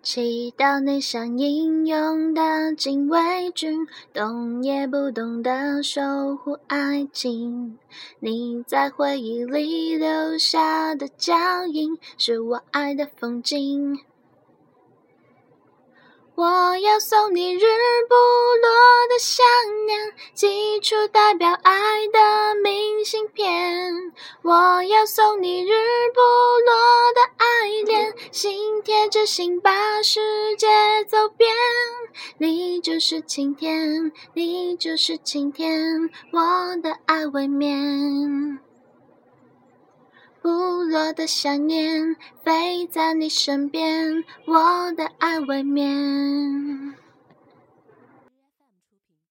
祈祷你像英勇的禁卫军，动也不动地守护爱情。你在回忆里留下的脚印，是我爱的风景。我要送你日不落的想念，寄出代表爱的明信片。我要送你日不落的，心贴着心把世界走遍。你就是晴天，你就是晴天，我的爱未眠。不落的想念，飞在你身边，我的爱未眠。